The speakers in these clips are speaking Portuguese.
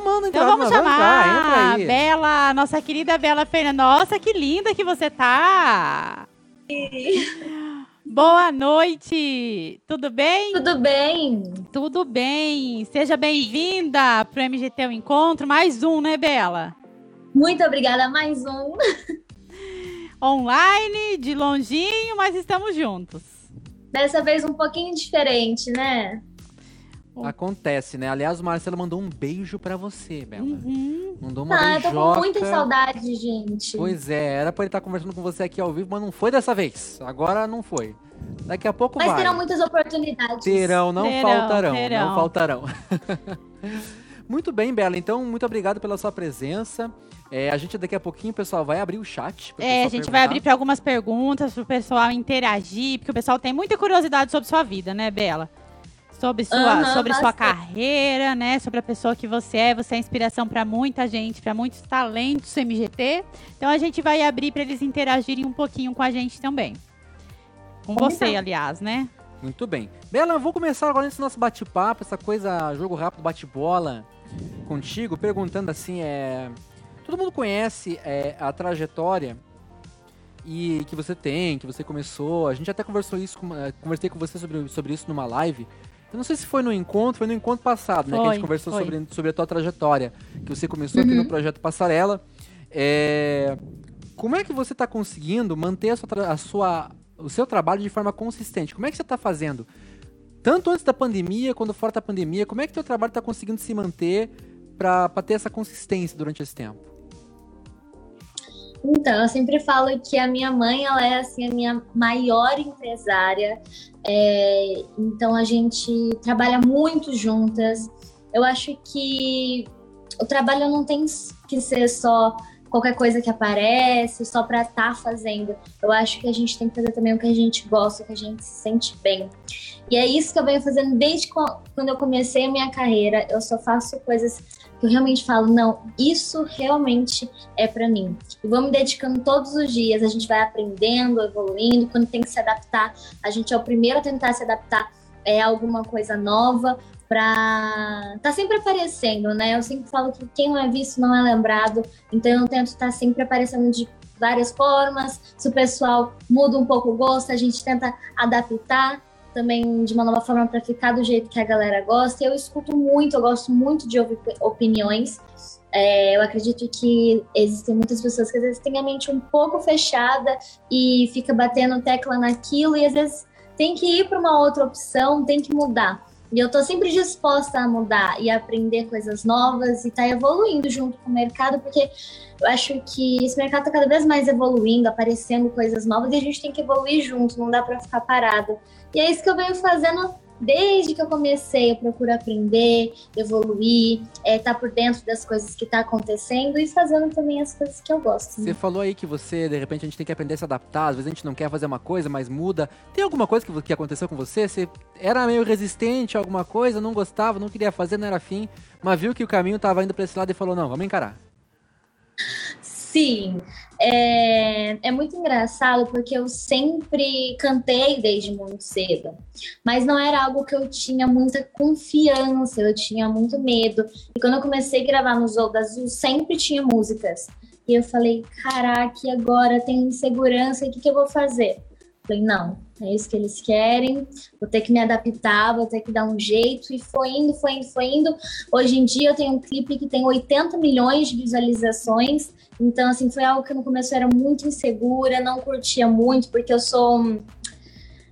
chamando, então. Então vamos chamar. Entra aí. Bela, nossa querida Bela Fernanda. Nossa, que linda que você tá. Boa noite! Tudo bem? Tudo bem. Tudo bem. Seja bem-vinda para o MGT o Encontro. Mais um, né, Bela? Muito obrigada, mais um. Online, de longinho, mas estamos juntos. Dessa vez um pouquinho diferente, né? Acontece, né? Aliás, o Marcelo mandou um beijo para você, Bela. Uhum. Mandou uma ah, beijoca. eu tô com muita saudade, gente. Pois é, era pra ele estar conversando com você aqui ao vivo, mas não foi dessa vez. Agora não foi. Daqui a pouco mas vai. Mas terão muitas oportunidades. Terão, não terão, faltarão. Terão. Não faltarão. muito bem, Bela. Então, muito obrigado pela sua presença. É, a gente daqui a pouquinho, pessoal, vai abrir o chat. É, a gente perguntar. vai abrir para algumas perguntas, para o pessoal interagir, porque o pessoal tem muita curiosidade sobre sua vida, né, Bela? Sobre sua, uhum, sobre sua carreira, né? Sobre a pessoa que você é. Você é inspiração para muita gente, para muitos talentos MGT. Então a gente vai abrir para eles interagirem um pouquinho com a gente também. Com você, aliás, né? Muito bem. Bela, eu vou começar agora nesse nosso bate-papo, essa coisa, jogo rápido, bate-bola contigo, perguntando assim, é... Todo mundo conhece é, a trajetória e que você tem, que você começou. A gente até conversou isso, é, conversei com você sobre, sobre isso numa live. Eu não sei se foi no encontro, foi no encontro passado, né? Foi, que a gente conversou sobre, sobre a tua trajetória, que você começou uhum. aqui no uhum. projeto Passarela. É, como é que você está conseguindo manter a sua, a sua, o seu trabalho de forma consistente? Como é que você está fazendo? Tanto antes da pandemia, quanto fora da pandemia, como é que o teu trabalho está conseguindo se manter para ter essa consistência durante esse tempo? Então, eu sempre falo que a minha mãe, ela é assim a minha maior empresária. É, então a gente trabalha muito juntas. Eu acho que o trabalho não tem que ser só qualquer coisa que aparece, só para estar tá fazendo. Eu acho que a gente tem que fazer também o que a gente gosta, o que a gente se sente bem. E é isso que eu venho fazendo desde quando eu comecei a minha carreira. Eu só faço coisas que eu realmente falo, não, isso realmente é para mim. E vou me dedicando todos os dias, a gente vai aprendendo, evoluindo, quando tem que se adaptar, a gente é o primeiro a tentar se adaptar é alguma coisa nova para tá sempre aparecendo, né? Eu sempre falo que quem não é visto não é lembrado, então eu tento estar tá sempre aparecendo de várias formas. Se o pessoal muda um pouco o gosto, a gente tenta adaptar também de uma nova forma para ficar do jeito que a galera gosta. Eu escuto muito, eu gosto muito de ouvir opiniões. É, eu acredito que existem muitas pessoas que às vezes têm a mente um pouco fechada e fica batendo tecla naquilo e às vezes tem que ir para uma outra opção, tem que mudar. E eu estou sempre disposta a mudar e a aprender coisas novas e tá evoluindo junto com o mercado, porque eu acho que esse mercado está cada vez mais evoluindo, aparecendo coisas novas e a gente tem que evoluir junto, não dá para ficar parado. E é isso que eu venho fazendo desde que eu comecei. Eu procuro aprender, evoluir, estar é, tá por dentro das coisas que está acontecendo e fazendo também as coisas que eu gosto. Né? Você falou aí que você, de repente, a gente tem que aprender a se adaptar. Às vezes a gente não quer fazer uma coisa, mas muda. Tem alguma coisa que, que aconteceu com você? Você era meio resistente a alguma coisa, não gostava, não queria fazer, não era afim, mas viu que o caminho estava indo para esse lado e falou: não, vamos encarar. Sim, é, é muito engraçado porque eu sempre cantei desde muito cedo, mas não era algo que eu tinha muita confiança, eu tinha muito medo. E quando eu comecei a gravar no da Azul, sempre tinha músicas. E eu falei, caraca, agora tem insegurança, o que, que eu vou fazer? Falei, não, é isso que eles querem, vou ter que me adaptar, vou ter que dar um jeito. E foi indo, foi indo, foi indo. Hoje em dia eu tenho um clipe que tem 80 milhões de visualizações. Então, assim, foi algo que no começo eu era muito insegura, não curtia muito, porque eu sou.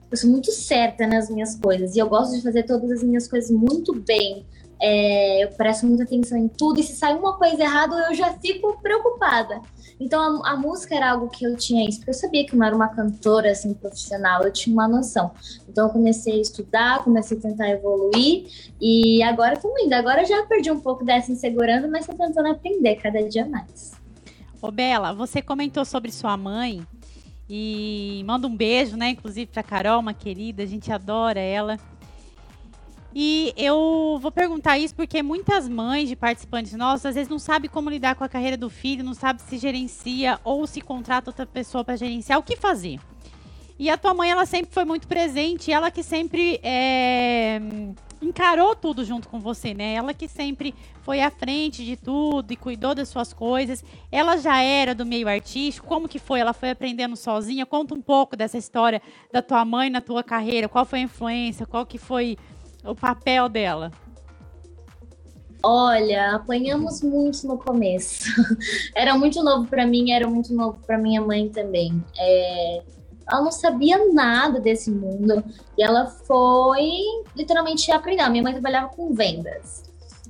Eu sou muito certa nas minhas coisas e eu gosto de fazer todas as minhas coisas muito bem. É, eu presto muita atenção em tudo e se sai uma coisa errada eu já fico preocupada. Então a, a, música era algo que eu tinha isso, porque eu sabia que eu não era uma cantora assim profissional, eu tinha uma noção. Então eu comecei a estudar, comecei a tentar evoluir e agora estou indo. Agora já perdi um pouco dessa insegurança, mas estou tentando aprender cada dia mais. Ô Bela, você comentou sobre sua mãe e manda um beijo, né, inclusive para Carol, uma querida, a gente adora ela. E eu vou perguntar isso porque muitas mães de participantes nossos às vezes não sabem como lidar com a carreira do filho, não sabe se gerencia ou se contrata outra pessoa para gerenciar, o que fazer. E a tua mãe, ela sempre foi muito presente, ela que sempre é, encarou tudo junto com você, né? Ela que sempre foi à frente de tudo e cuidou das suas coisas. Ela já era do meio artístico. Como que foi? Ela foi aprendendo sozinha? Conta um pouco dessa história da tua mãe na tua carreira. Qual foi a influência? Qual que foi o papel dela? Olha, apanhamos muito no começo. era muito novo para mim, era muito novo para minha mãe também. É, ela não sabia nada desse mundo e ela foi literalmente aprender. Minha mãe trabalhava com vendas.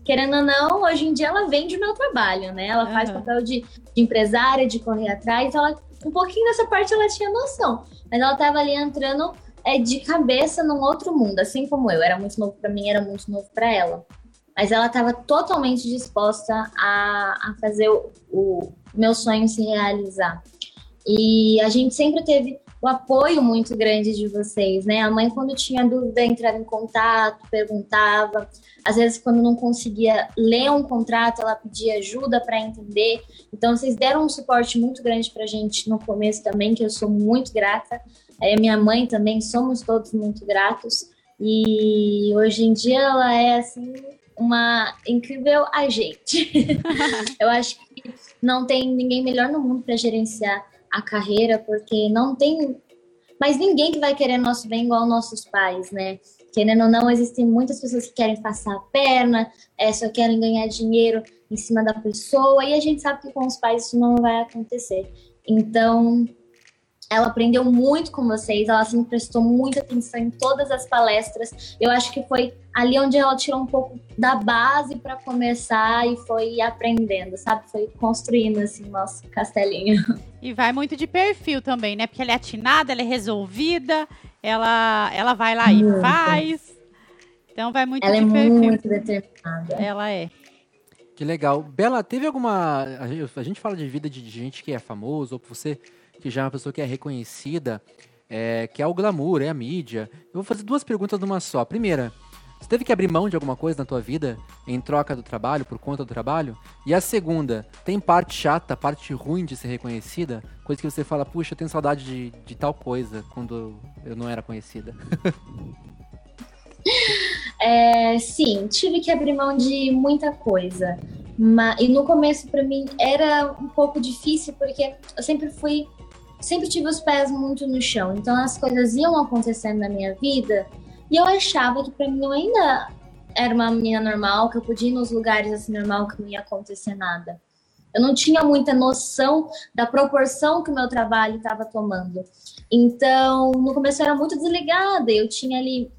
Querendo ou não, hoje em dia ela vende o meu trabalho, né? Ela uhum. faz papel de, de, empresária, de correr atrás. Ela, um pouquinho dessa parte ela tinha noção, mas ela estava ali entrando é, de cabeça num outro mundo, assim como eu. Era muito novo para mim, era muito novo para ela. Mas ela estava totalmente disposta a, a fazer o, o meu sonho se realizar. E a gente sempre teve o apoio muito grande de vocês, né? A mãe, quando tinha dúvida, entrava em contato, perguntava. Às vezes, quando não conseguia ler um contrato, ela pedia ajuda para entender. Então, vocês deram um suporte muito grande para a gente no começo também, que eu sou muito grata. É, minha mãe também, somos todos muito gratos. E hoje em dia ela é assim uma incrível agente. eu acho que não tem ninguém melhor no mundo para gerenciar a carreira, porque não tem mais ninguém que vai querer nosso bem igual nossos pais, né? Querendo ou não, existem muitas pessoas que querem passar a perna, é, só querem ganhar dinheiro em cima da pessoa, e a gente sabe que com os pais isso não vai acontecer. Então, ela aprendeu muito com vocês, ela sempre prestou muita atenção em todas as palestras. Eu acho que foi ali onde ela tirou um pouco da base para começar e foi aprendendo, sabe? Foi construindo assim nosso castelinho. E vai muito de perfil também, né? Porque ela é atinada, ela é resolvida, ela ela vai lá muito. e faz. Então vai muito ela de é perfil. muito determinada. Ela é. Que legal. Bela, teve alguma. A gente fala de vida de gente que é famoso, ou você que já é uma pessoa que é reconhecida, é, que é o glamour, é a mídia. Eu vou fazer duas perguntas numa só. Primeira, você teve que abrir mão de alguma coisa na tua vida em troca do trabalho, por conta do trabalho? E a segunda, tem parte chata, parte ruim de ser reconhecida? Coisa que você fala, puxa, eu tenho saudade de, de tal coisa quando eu não era conhecida. É, sim, tive que abrir mão de muita coisa. Mas, e no começo, para mim, era um pouco difícil, porque eu sempre fui sempre tive os pés muito no chão. Então as coisas iam acontecendo na minha vida e eu achava que para mim eu ainda era uma menina normal, que eu podia ir nos lugares assim normal, que não ia acontecer nada. Eu não tinha muita noção da proporção que o meu trabalho estava tomando. Então, no começo eu era muito desligada. Eu tinha ali,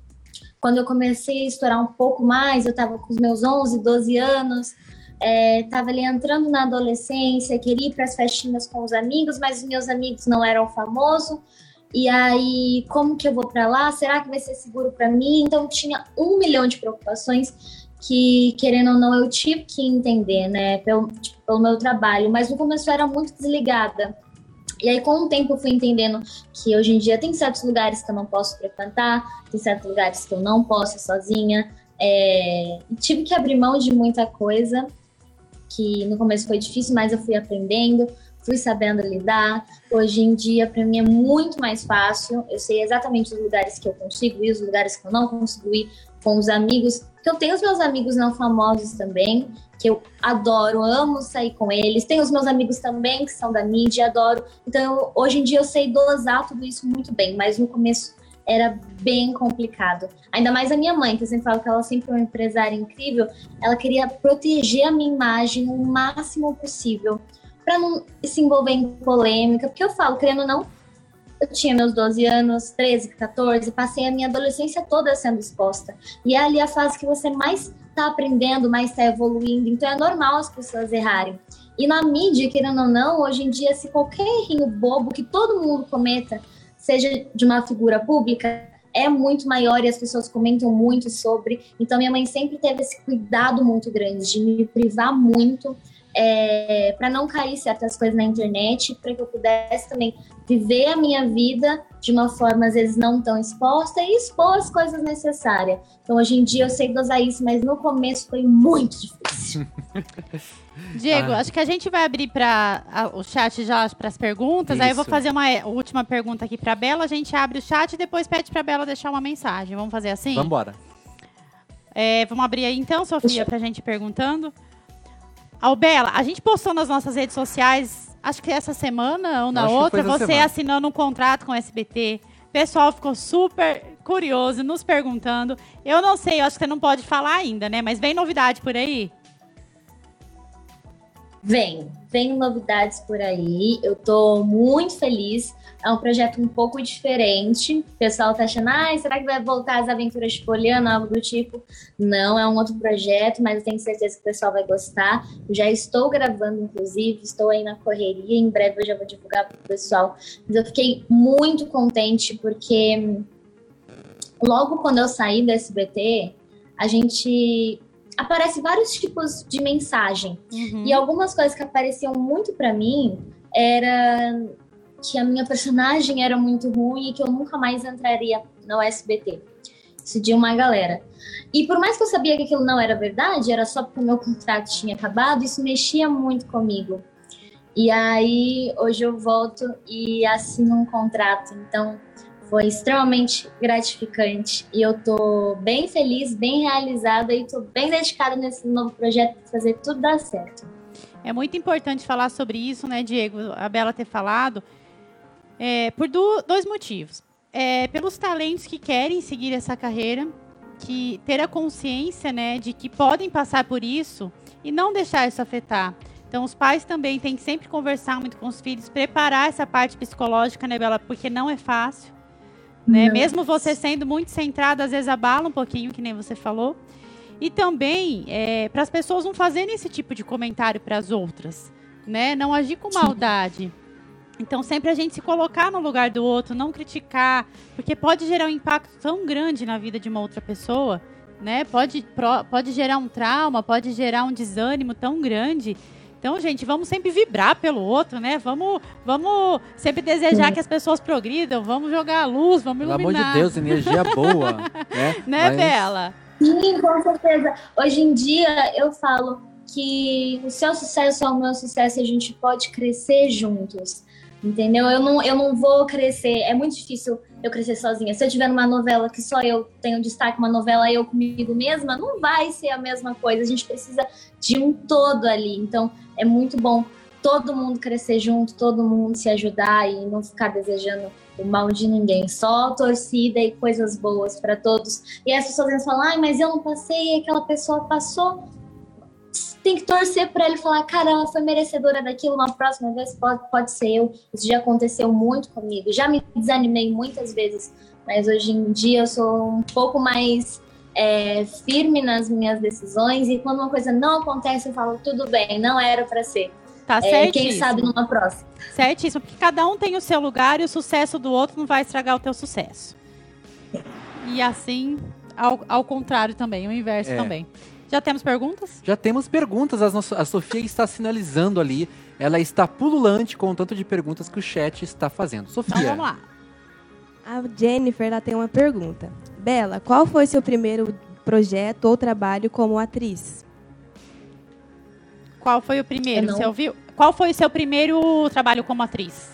quando eu comecei a estourar um pouco mais, eu estava com os meus 11, 12 anos estava é, ali entrando na adolescência, queria ir para as festinhas com os amigos, mas os meus amigos não eram famosos. E aí, como que eu vou para lá? Será que vai ser seguro para mim? Então, tinha um milhão de preocupações que, querendo ou não, eu tive que entender, né, pelo, tipo, pelo meu trabalho. Mas no começo eu era muito desligada. E aí, com o tempo, eu fui entendendo que hoje em dia tem certos lugares que eu não posso frequentar, tem certos lugares que eu não posso ir sozinha. É, tive que abrir mão de muita coisa que no começo foi difícil, mas eu fui aprendendo, fui sabendo lidar. Hoje em dia, para mim, é muito mais fácil. Eu sei exatamente os lugares que eu consigo ir, os lugares que eu não consigo ir, com os amigos. Porque eu tenho os meus amigos não famosos também, que eu adoro, amo sair com eles. Tenho os meus amigos também que são da mídia, adoro. Então, eu, hoje em dia, eu sei dosar tudo isso muito bem, mas no começo era bem complicado. Ainda mais a minha mãe, que eu sempre falo que ela sempre foi uma empresária incrível, ela queria proteger a minha imagem o máximo possível, para não se envolver em polêmica, porque eu falo, querendo ou não, eu tinha meus 12 anos, 13, 14, passei a minha adolescência toda sendo exposta. E é ali a fase que você mais está aprendendo, mais está evoluindo, então é normal as pessoas errarem. E na mídia, querendo ou não, hoje em dia, se qualquer errinho bobo que todo mundo cometa, seja de uma figura pública, é muito maior e as pessoas comentam muito sobre. Então, minha mãe sempre teve esse cuidado muito grande de me privar muito é, para não cair certas coisas na internet, para que eu pudesse também viver a minha vida de uma forma, às vezes, não tão exposta e expor as coisas necessárias. Então, hoje em dia, eu sei dosar isso, mas no começo foi muito difícil. Diego, ah. acho que a gente vai abrir para o chat já para as perguntas. Isso. Aí eu vou fazer uma última pergunta aqui para Bela. A gente abre o chat e depois pede para Bela deixar uma mensagem. Vamos fazer assim? Vamos embora. É, vamos abrir aí então, Sofia, pra gente ir perguntando. Albela, a gente postou nas nossas redes sociais, acho que essa semana ou na Acho outra, você semana. assinando um contrato com o SBT. O pessoal ficou super curioso, nos perguntando. Eu não sei, eu acho que você não pode falar ainda, né? Mas vem novidade por aí. Vem, vem novidades por aí. Eu tô muito feliz. É um projeto um pouco diferente. O pessoal tá achando, ah, será que vai voltar as aventuras de Poliana, algo do tipo? Não, é um outro projeto, mas eu tenho certeza que o pessoal vai gostar. Eu já estou gravando, inclusive, estou aí na correria. Em breve eu já vou divulgar pro pessoal. Mas eu fiquei muito contente porque logo quando eu saí do SBT, a gente aparece vários tipos de mensagem. Uhum. E algumas coisas que apareciam muito pra mim era que a minha personagem era muito ruim e que eu nunca mais entraria no SBT. Isso de uma galera. E por mais que eu sabia que aquilo não era verdade, era só porque o meu contrato tinha acabado, isso mexia muito comigo. E aí, hoje eu volto e assino um contrato. Então, foi extremamente gratificante. E eu tô bem feliz, bem realizada e tô bem dedicada nesse novo projeto para fazer tudo dar certo. É muito importante falar sobre isso, né, Diego? A Bela ter falado. É, por du- dois motivos. É, pelos talentos que querem seguir essa carreira, que ter a consciência, né, de que podem passar por isso e não deixar isso afetar. Então, os pais também têm que sempre conversar muito com os filhos, preparar essa parte psicológica, né, Bela? Porque não é fácil. Né? Não. Mesmo você sendo muito centrada, às vezes abala um pouquinho, que nem você falou. E também para as pessoas não fazerem esse tipo de comentário para as outras, né? Não agir com maldade. Então sempre a gente se colocar no lugar do outro, não criticar, porque pode gerar um impacto tão grande na vida de uma outra pessoa, né? Pode, pode gerar um trauma, pode gerar um desânimo tão grande. Então, gente, vamos sempre vibrar pelo outro, né? Vamos, vamos sempre desejar que as pessoas progridam, vamos jogar a luz, vamos Pelo amor iluminar. de Deus, energia boa. né? Né, Mas- Bela? Sim, com certeza. Hoje em dia eu falo que o seu sucesso é o meu sucesso e a gente pode crescer juntos. Entendeu? Eu não, eu não vou crescer. É muito difícil eu crescer sozinha. Se eu tiver numa novela que só eu tenho destaque, uma novela eu comigo mesma, não vai ser a mesma coisa. A gente precisa de um todo ali. Então é muito bom todo mundo crescer junto, todo mundo se ajudar e não ficar desejando o mal de ninguém. Só torcida e coisas boas para todos. E as pessoas falam, ai, mas eu não passei e aquela pessoa passou. Tem que torcer para ele falar, cara, ela foi merecedora daquilo, uma próxima vez pode, pode ser eu. Isso já aconteceu muito comigo. Já me desanimei muitas vezes, mas hoje em dia eu sou um pouco mais é, firme nas minhas decisões. E quando uma coisa não acontece, eu falo, tudo bem, não era para ser. Tá É, quem sabe numa próxima. Certíssimo, porque cada um tem o seu lugar e o sucesso do outro não vai estragar o teu sucesso. E assim, ao, ao contrário também, o inverso É. também. Já temos perguntas? Já temos perguntas. A Sofia está sinalizando ali. Ela está pululante com o tanto de perguntas que o chat está fazendo. Então Sofia, vamos lá. A Jennifer ela tem uma pergunta. Bela, qual foi seu primeiro projeto ou trabalho como atriz? Qual foi o primeiro? Não- Você ouviu? Qual foi o seu primeiro trabalho como atriz?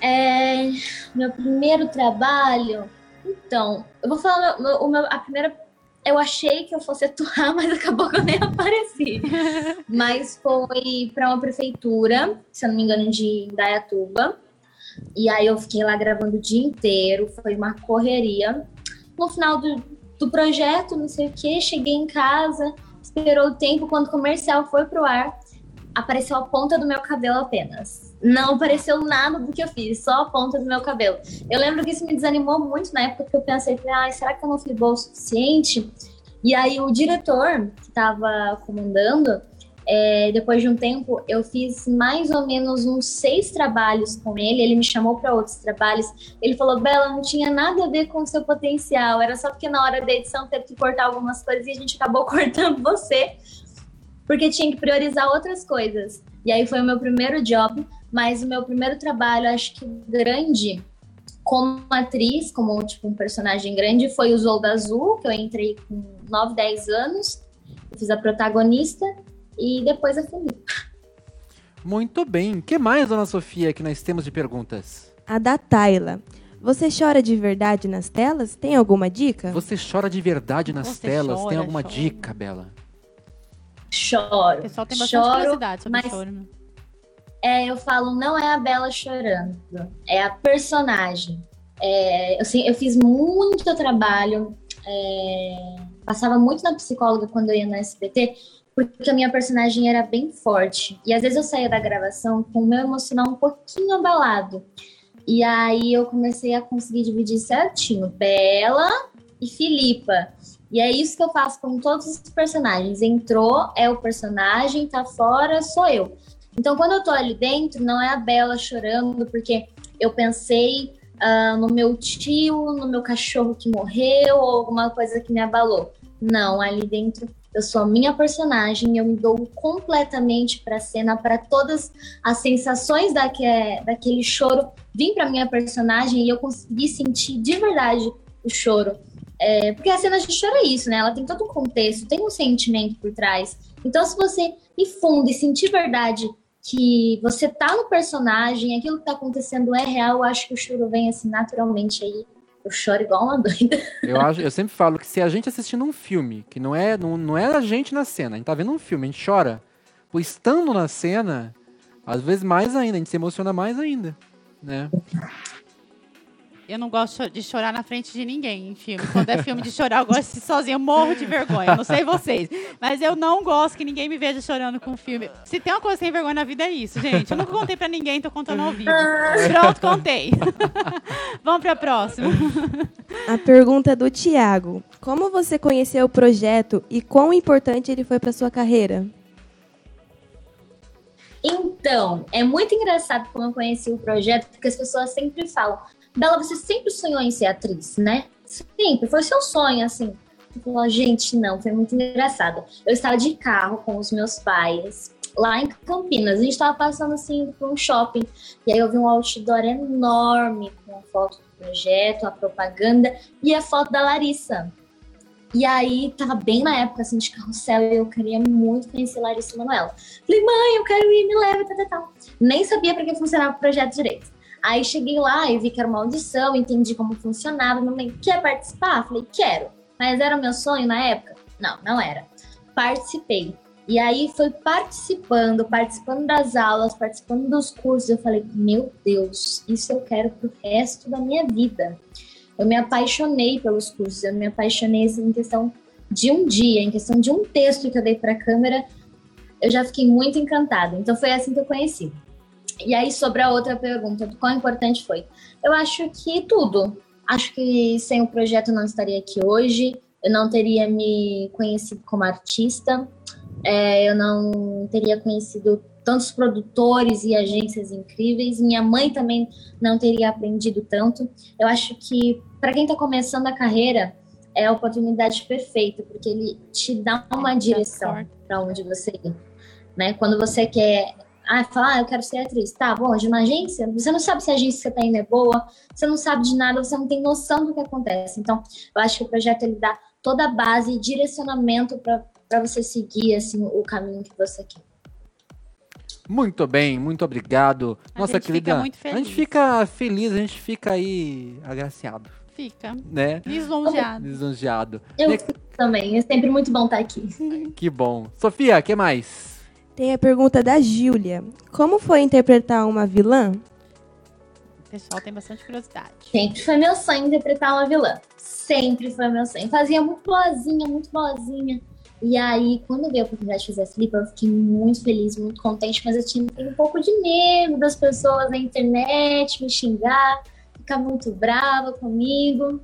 É, meu primeiro trabalho. Então, eu vou falar o meu- o meu- a primeira. Eu achei que eu fosse atuar, mas acabou que eu nem apareci. mas foi para uma prefeitura, se eu não me engano, de Indaiatuba. E aí eu fiquei lá gravando o dia inteiro, foi uma correria. No final do, do projeto, não sei o que, cheguei em casa, esperou o tempo, quando o comercial foi pro ar, apareceu a ponta do meu cabelo apenas. Não apareceu nada do que eu fiz, só a ponta do meu cabelo. Eu lembro que isso me desanimou muito na época, porque eu pensei, ah, será que eu não fui boa o suficiente? E aí o diretor que estava comandando, é, depois de um tempo, eu fiz mais ou menos uns seis trabalhos com ele. Ele me chamou para outros trabalhos. Ele falou: Bela, não tinha nada a ver com o seu potencial. Era só porque na hora da edição teve que cortar algumas coisas e a gente acabou cortando você, porque tinha que priorizar outras coisas. E aí foi o meu primeiro job, mas o meu primeiro trabalho, acho que grande, como atriz, como tipo um personagem grande, foi o Zolda Azul, que eu entrei com 9, 10 anos. Eu fiz a protagonista e depois a Felipe. muito bem. O que mais, dona Sofia, que nós temos de perguntas? A da Tayla. Você chora de verdade nas telas? Tem alguma dica? Você chora de verdade nas Você telas? Tem chora, alguma chora. dica, Bela? Choro. O pessoal tem bastante Choro, curiosidade sobre mas- choro. né? É, eu falo, não é a Bela chorando, é a personagem. É, eu, sei- eu fiz muito trabalho, é, passava muito na psicóloga quando eu ia no SBT, porque a minha personagem era bem forte. E às vezes eu saía da gravação com o meu emocional um pouquinho abalado. E aí eu comecei a conseguir dividir certinho, Bela e Filipa. E é isso que eu faço com todos os personagens. Entrou, é o personagem, tá fora, sou eu. Então, quando eu tô ali dentro, não é a Bela chorando, porque eu pensei ah, no meu tio, no meu cachorro que morreu, ou alguma coisa que me abalou. Não, ali dentro eu sou a minha personagem, eu me dou completamente pra cena, para todas as sensações daque, daquele choro vim pra minha personagem e eu consegui sentir de verdade o choro. É, porque a cena de choro é isso, né? Ela tem todo um contexto, tem um sentimento por trás. Então, se você ir fundo e sentir verdade que você tá no personagem, aquilo que tá acontecendo é real, eu acho que o choro vem assim naturalmente aí. Eu choro igual uma doida. Eu, acho, eu sempre falo que se a gente assistindo um filme, que não é, não, não é a gente na cena, a gente tá vendo um filme, a gente chora. Pois estando na cena, às vezes mais ainda, a gente se emociona mais ainda, né? Eu não gosto de chorar na frente de ninguém em filme. Quando é filme de chorar, eu gosto de sozinha. Eu morro de vergonha. Não sei vocês. Mas eu não gosto que ninguém me veja chorando com filme. Se tem uma coisa sem vergonha na vida, é isso, gente. Eu nunca contei pra ninguém, tô contando ao vivo. Pronto, contei. Vamos pra próxima. A pergunta do Tiago. Como você conheceu o projeto e quão importante ele foi para sua carreira? Então, é muito engraçado como eu conheci o projeto, porque as pessoas sempre falam: Bela, você sempre sonhou em ser atriz, né? Sempre, foi seu sonho, assim. Eu falo, gente, não, foi muito engraçado. Eu estava de carro com os meus pais, lá em Campinas. A gente estava passando, assim, por um shopping. E aí eu vi um outdoor enorme com a foto do projeto, a propaganda e a foto da Larissa. E aí, tava bem na época, assim, de carrossel, e eu queria muito conhecer Larissa Manoela. Falei, mãe, eu quero ir, me leva, tal, tal, tal. Nem sabia para que funcionava o projeto direito. Aí cheguei lá e vi que era uma audição, entendi como funcionava. Minha mãe, quer participar? Falei, quero. Mas era o meu sonho na época? Não, não era. Participei. E aí foi participando, participando das aulas, participando dos cursos. Eu falei, meu Deus, isso eu quero pro resto da minha vida. Eu me apaixonei pelos cursos, eu me apaixonei assim, em questão de um dia, em questão de um texto que eu dei para a câmera, eu já fiquei muito encantada. Então foi assim que eu conheci. E aí, sobre a outra pergunta, do quão importante foi? Eu acho que tudo. Acho que sem o projeto eu não estaria aqui hoje, eu não teria me conhecido como artista, é, eu não teria conhecido tantos produtores e agências incríveis, minha mãe também não teria aprendido tanto. Eu acho que para quem está começando a carreira, é a oportunidade perfeita, porque ele te dá uma direção para onde você ir. Né? Quando você quer ah, falar, ah, eu quero ser atriz. Tá, bom, de uma agência, você não sabe se a agência que você tá indo é boa, você não sabe de nada, você não tem noção do que acontece. Então, eu acho que o projeto ele dá toda a base e direcionamento para você seguir assim o caminho que você quer. Muito bem, muito obrigado. A Nossa gente querida. fica muito A gente fica feliz, a gente fica aí agraciado, Fica. né? Lisonjeado. Lisonjeado. Eu Ne- também, é sempre muito bom estar aqui. Que bom. Sofia, o que mais? Tem a pergunta da Júlia. Como foi interpretar uma vilã? O pessoal tem bastante curiosidade. Sempre foi meu sonho interpretar uma vilã. Sempre foi meu sonho. Fazia muito boazinha, muito boazinha. E aí, quando eu vi a oportunidade de fazer a Flipa, eu fiquei muito feliz, muito contente, mas eu tinha um pouco de medo das pessoas na internet me xingar, ficar muito brava comigo.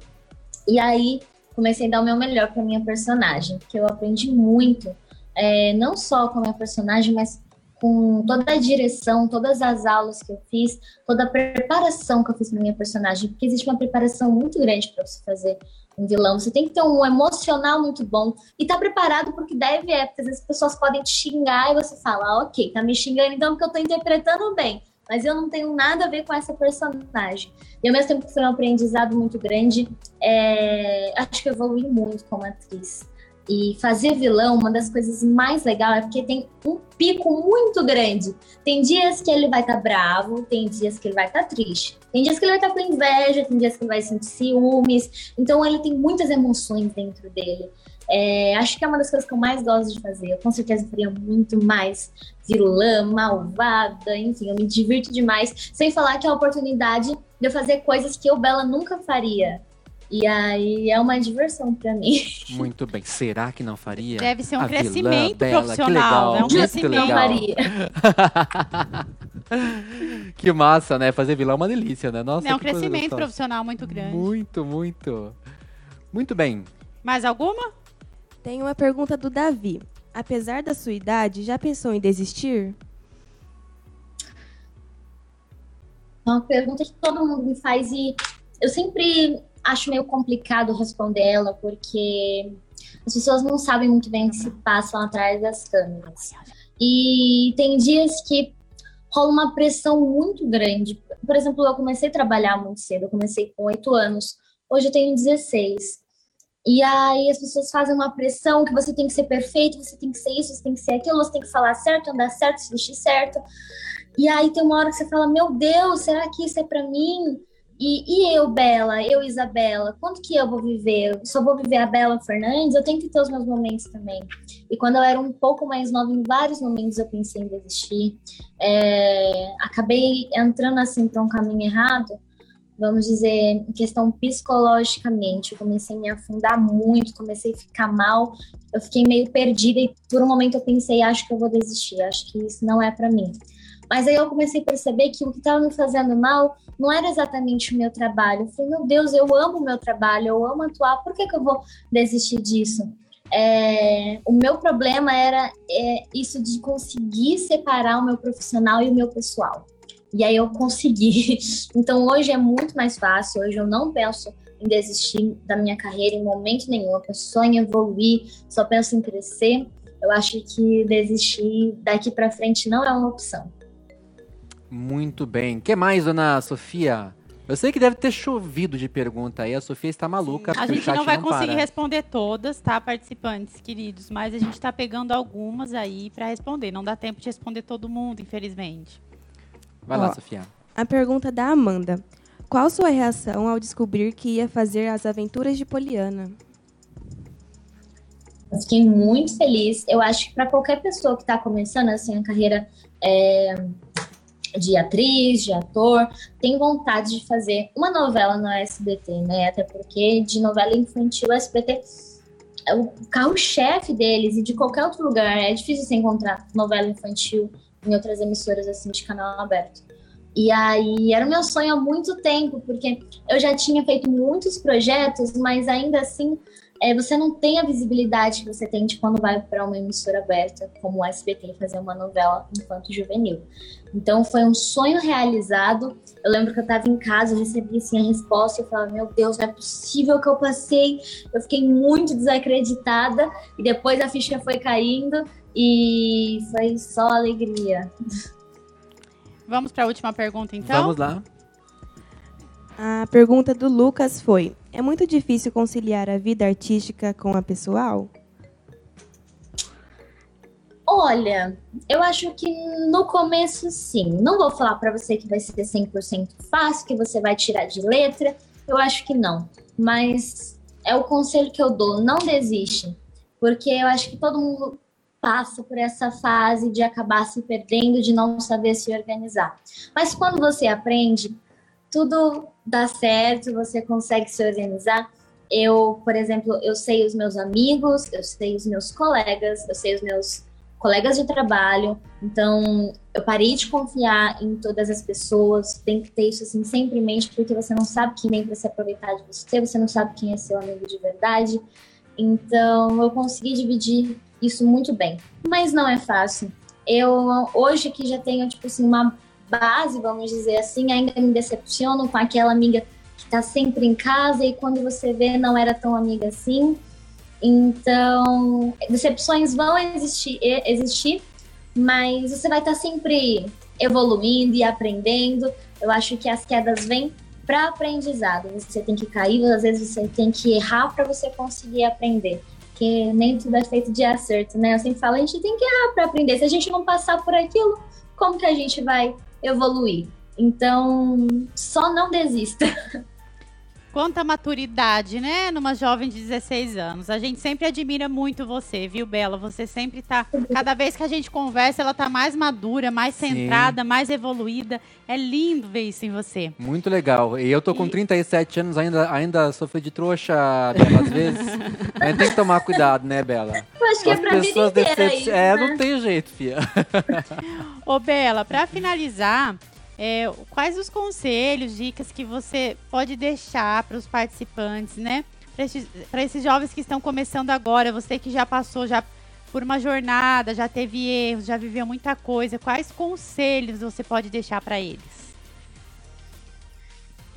E aí, comecei a dar o meu melhor para minha personagem, porque eu aprendi muito, é, não só com a minha personagem, mas com toda a direção, todas as aulas que eu fiz, toda a preparação que eu fiz para minha personagem, porque existe uma preparação muito grande para você fazer um vilão. Você tem que ter um emocional muito bom e tá preparado porque deve é, porque às vezes as pessoas podem te xingar e você fala, ah, ok, tá me xingando então porque eu tô interpretando bem, mas eu não tenho nada a ver com essa personagem. E ao mesmo tempo que foi um aprendizado muito grande, é, acho que eu evolui muito como atriz. E fazer vilão, uma das coisas mais legais é porque tem um pico muito grande. Tem dias que ele vai estar tá bravo, tem dias que ele vai estar tá triste, tem dias que ele vai estar tá com inveja, tem dias que ele vai sentir ciúmes. Então ele tem muitas emoções dentro dele. É, acho que é uma das coisas que eu mais gosto de fazer. Eu com certeza faria muito mais vilã, malvada, enfim, eu me divirto demais. Sem falar que é a oportunidade de eu fazer coisas que eu, Bela, nunca faria. E aí é uma diversão para mim. Muito bem. Será que não faria? Deve ser um a crescimento vilã, profissional. Bela, é um crescimento. Legal. Não faria. que massa, né? Fazer vilão é uma delícia, né? Nossa, é um crescimento profissional muito grande. Muito, muito. Muito bem. Mais alguma? Tem uma pergunta do Davi. Apesar da sua idade, já pensou em desistir? É uma pergunta que todo mundo me faz e eu sempre acho meio complicado responder ela porque as pessoas não sabem muito bem o que se passam atrás das câmeras. E tem dias que rola uma pressão muito grande. Por exemplo, eu comecei a trabalhar muito cedo, eu comecei com oito anos, hoje eu tenho 16. E aí as pessoas fazem uma pressão que você tem que ser perfeito, você tem que ser isso, você tem que ser aquilo, você tem que falar certo, andar certo, se vestir certo. E aí tem uma hora que você fala, meu Deus, será que isso é para mim? E, e eu, Bela, eu, Isabela, quanto que eu vou viver? Eu só vou viver a Bela Fernandes? Eu tenho que ter os meus momentos também. E quando eu era um pouco mais nova, em vários momentos eu pensei em desistir. É, acabei entrando assim para um caminho errado, vamos dizer, em questão psicologicamente. Eu comecei a me afundar muito, comecei a ficar mal, eu fiquei meio perdida e por um momento eu pensei, acho que eu vou desistir, acho que isso não é para mim. Mas aí eu comecei a perceber que o que estava me fazendo mal não era exatamente o meu trabalho. Eu falei, meu Deus, eu amo o meu trabalho, eu amo atuar, por que, que eu vou desistir disso? É, o meu problema era é, isso de conseguir separar o meu profissional e o meu pessoal. E aí eu consegui. Então hoje é muito mais fácil. Hoje eu não penso em desistir da minha carreira em momento nenhum. Eu só em evoluir, só penso em crescer. Eu acho que desistir daqui para frente não é uma opção. Muito bem. O que mais, dona Sofia? Eu sei que deve ter chovido de pergunta aí. A Sofia está maluca. A gente não vai não conseguir para. responder todas, tá, participantes queridos? Mas a gente está pegando algumas aí para responder. Não dá tempo de responder todo mundo, infelizmente. Vai Ó, lá, Sofia. A pergunta da Amanda. Qual sua reação ao descobrir que ia fazer as aventuras de Poliana? Eu fiquei muito feliz. Eu acho que para qualquer pessoa que está começando assim a carreira é, de atriz, de ator, tem vontade de fazer uma novela no SBT, né? Até porque de novela infantil o SBT é o carro-chefe deles e de qualquer outro lugar. É difícil você encontrar novela infantil em outras emissoras assim de canal aberto. E aí era o meu sonho há muito tempo, porque eu já tinha feito muitos projetos, mas ainda assim é, você não tem a visibilidade que você tem de quando vai para uma emissora aberta, como o SBT, fazer uma novela enquanto juvenil. Então foi um sonho realizado. Eu lembro que eu estava em casa, eu recebi assim, a resposta e eu falava: Meu Deus, não é possível que eu passei. Eu fiquei muito desacreditada e depois a ficha foi caindo e foi só alegria. Vamos para a última pergunta, então? Vamos lá. A pergunta do Lucas foi: É muito difícil conciliar a vida artística com a pessoal? Olha, eu acho que no começo sim. Não vou falar para você que vai ser 100% fácil, que você vai tirar de letra. Eu acho que não. Mas é o conselho que eu dou: não desiste. Porque eu acho que todo mundo passa por essa fase de acabar se perdendo, de não saber se organizar. Mas quando você aprende, tudo dá certo, você consegue se organizar. Eu, por exemplo, eu sei os meus amigos, eu sei os meus colegas, eu sei os meus colegas de trabalho. Então, eu parei de confiar em todas as pessoas. Tem que ter isso assim sempre em mente, porque você não sabe quem vem para se aproveitar de você, você não sabe quem é seu amigo de verdade. Então, eu consegui dividir isso muito bem. Mas não é fácil. Eu hoje que já tenho tipo assim uma base, vamos dizer assim, ainda me decepciono com aquela amiga que está sempre em casa e quando você vê não era tão amiga assim. Então, decepções vão existir, existir mas você vai estar tá sempre evoluindo e aprendendo. Eu acho que as quedas vêm para aprendizado. Você tem que cair, às vezes você tem que errar para você conseguir aprender. porque nem tudo é feito de acerto, né? Eu sempre falo, a gente tem que errar para aprender. Se a gente não passar por aquilo, como que a gente vai evoluir? Então, só não desista. Quanta maturidade, né? Numa jovem de 16 anos. A gente sempre admira muito você, viu, Bela? Você sempre tá. Cada vez que a gente conversa, ela tá mais madura, mais centrada, Sim. mais evoluída. É lindo ver isso em você. Muito legal. E eu tô com e... 37 anos, ainda, ainda sofri de trouxa, Bela, às vezes. A gente tem que tomar cuidado, né, Bela? Eu acho que é As é pra pessoas decep... É, né? não tem jeito, fia. Ô, Bela, pra finalizar. É, quais os conselhos, dicas que você pode deixar para os participantes, né? Para esses, esses, jovens que estão começando agora, você que já passou já por uma jornada, já teve erros, já viveu muita coisa, quais conselhos você pode deixar para eles?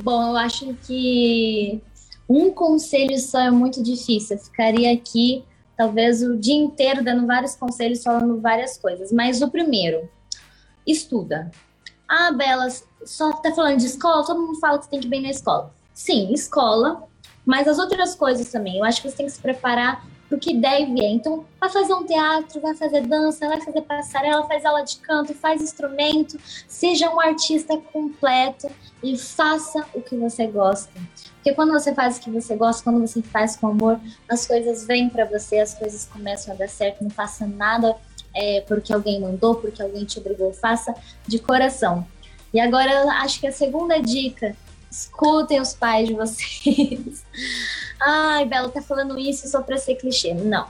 Bom, eu acho que um conselho só é muito difícil. Eu ficaria aqui talvez o dia inteiro dando vários conselhos, falando várias coisas. Mas o primeiro, estuda ah, Belas, só tá falando de escola, todo mundo fala que você tem que ir bem na escola. Sim, escola, mas as outras coisas também. Eu acho que você tem que se preparar pro que deve. Então, vai fazer um teatro, vai fazer dança, vai fazer passarela, faz aula de canto, faz instrumento, seja um artista completo e faça o que você gosta. Porque quando você faz o que você gosta, quando você faz com amor, as coisas vêm para você, as coisas começam a dar certo, não faça nada é, porque alguém mandou, porque alguém te obrigou, faça de coração. E agora, acho que a segunda dica, escutem os pais de vocês. Ai, Bela, tá falando isso só pra ser clichê. Não.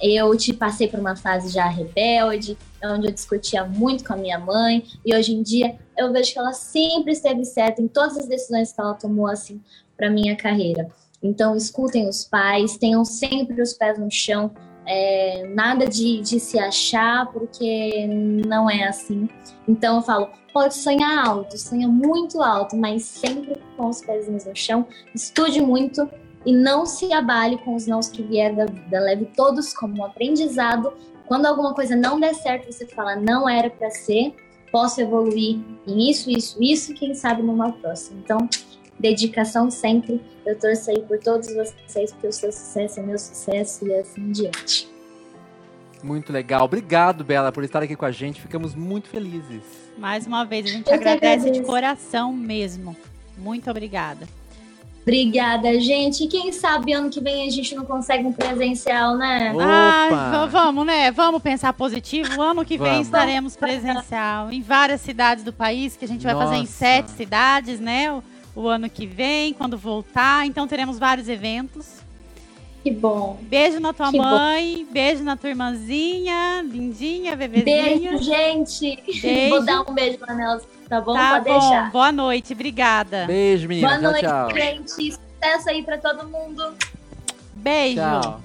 Eu te passei por uma fase já rebelde, onde eu discutia muito com a minha mãe, e hoje em dia eu vejo que ela sempre esteve certa em todas as decisões que ela tomou, assim, para minha carreira. Então, escutem os pais, tenham sempre os pés no chão, é, nada de, de se achar, porque não é assim. Então eu falo, pode sonhar alto, sonha muito alto, mas sempre com os pezinhos no chão, estude muito e não se abale com os nãos que vier da vida, leve todos como um aprendizado. Quando alguma coisa não der certo, você fala, não era para ser, posso evoluir em isso, isso, isso, quem sabe numa próxima. Então, dedicação sempre. Eu torço aí por todos vocês, porque o seu sucesso é meu sucesso e assim em diante. Muito legal. Obrigado, Bela, por estar aqui com a gente. Ficamos muito felizes. Mais uma vez, a gente Eu agradece de coração mesmo. Muito obrigada. Obrigada, gente. E quem sabe ano que vem a gente não consegue um presencial, né? Ah, vamos, né? Vamos pensar positivo. Ano que vem estaremos presencial em várias cidades do país, que a gente vai Nossa. fazer em sete cidades, né? O ano que vem, quando voltar. Então teremos vários eventos. Que bom. Beijo na tua que mãe, bom. beijo na tua irmãzinha, lindinha, bebezinha. Beijo, gente. Beijo. Vou dar um beijo pra Nelson, tá bom? Tá Pode bom. deixar. Boa noite, obrigada. Beijo, menina. Boa tchau, noite, tchau. gente. Sucesso aí pra todo mundo. Beijo. Tchau.